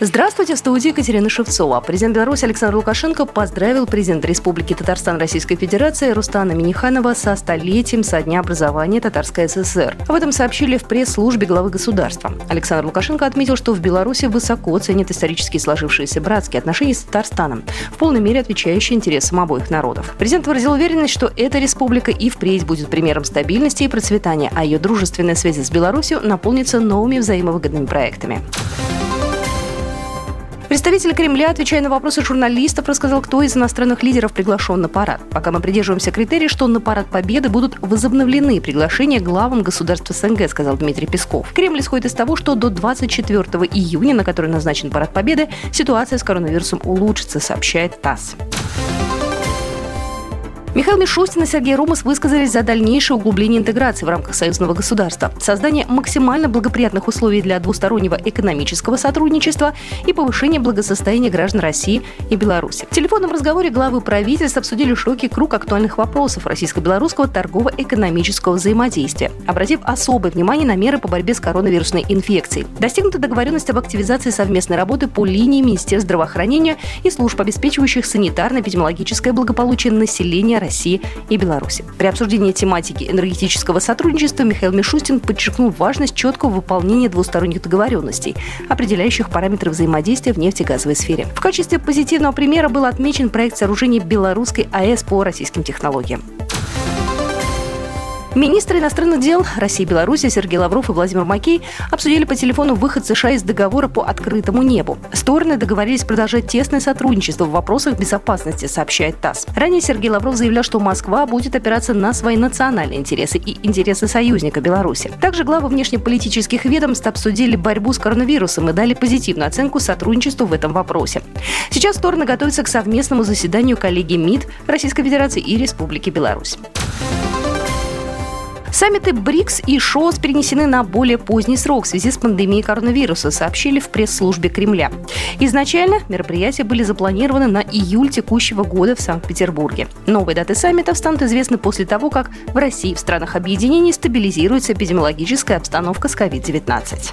Здравствуйте, в студии Екатерина Шевцова. Президент Беларуси Александр Лукашенко поздравил президента Республики Татарстан Российской Федерации Рустана Миниханова со столетием со дня образования Татарской ССР. Об этом сообщили в пресс-службе главы государства. Александр Лукашенко отметил, что в Беларуси высоко ценят исторически сложившиеся братские отношения с Татарстаном, в полной мере отвечающие интересам обоих народов. Президент выразил уверенность, что эта республика и впредь будет примером стабильности и процветания, а ее дружественная связь с Беларусью наполнится новыми взаимовыгодными проектами. Представитель Кремля, отвечая на вопросы журналистов, рассказал, кто из иностранных лидеров приглашен на парад. Пока мы придерживаемся критерия, что на парад Победы будут возобновлены приглашения главам государств СНГ, сказал Дмитрий Песков. Кремль исходит из того, что до 24 июня, на который назначен парад Победы, ситуация с коронавирусом улучшится, сообщает ТАСС. Михаил Мишустин и Сергей Румас высказались за дальнейшее углубление интеграции в рамках союзного государства, создание максимально благоприятных условий для двустороннего экономического сотрудничества и повышение благосостояния граждан России и Беларуси. В телефонном разговоре главы правительств обсудили широкий круг актуальных вопросов российско-белорусского торгово-экономического взаимодействия, обратив особое внимание на меры по борьбе с коронавирусной инфекцией. Достигнута договоренность об активизации совместной работы по линии Министерства здравоохранения и служб, обеспечивающих санитарно-эпидемиологическое благополучие населения России и Беларуси. При обсуждении тематики энергетического сотрудничества Михаил Мишустин подчеркнул важность четкого выполнения двусторонних договоренностей, определяющих параметры взаимодействия в нефтегазовой сфере. В качестве позитивного примера был отмечен проект сооружения белорусской АЭС по российским технологиям. Министры иностранных дел России и Беларуси Сергей Лавров и Владимир Макей обсудили по телефону выход США из договора по открытому небу. Стороны договорились продолжать тесное сотрудничество в вопросах безопасности, сообщает ТАСС. Ранее Сергей Лавров заявлял, что Москва будет опираться на свои национальные интересы и интересы союзника Беларуси. Также главы внешнеполитических ведомств обсудили борьбу с коронавирусом и дали позитивную оценку сотрудничеству в этом вопросе. Сейчас стороны готовятся к совместному заседанию коллегии МИД Российской Федерации и Республики Беларусь. Саммиты БРИКС и ШОС перенесены на более поздний срок в связи с пандемией коронавируса, сообщили в пресс-службе Кремля. Изначально мероприятия были запланированы на июль текущего года в Санкт-Петербурге. Новые даты саммитов станут известны после того, как в России в странах объединений стабилизируется эпидемиологическая обстановка с COVID-19.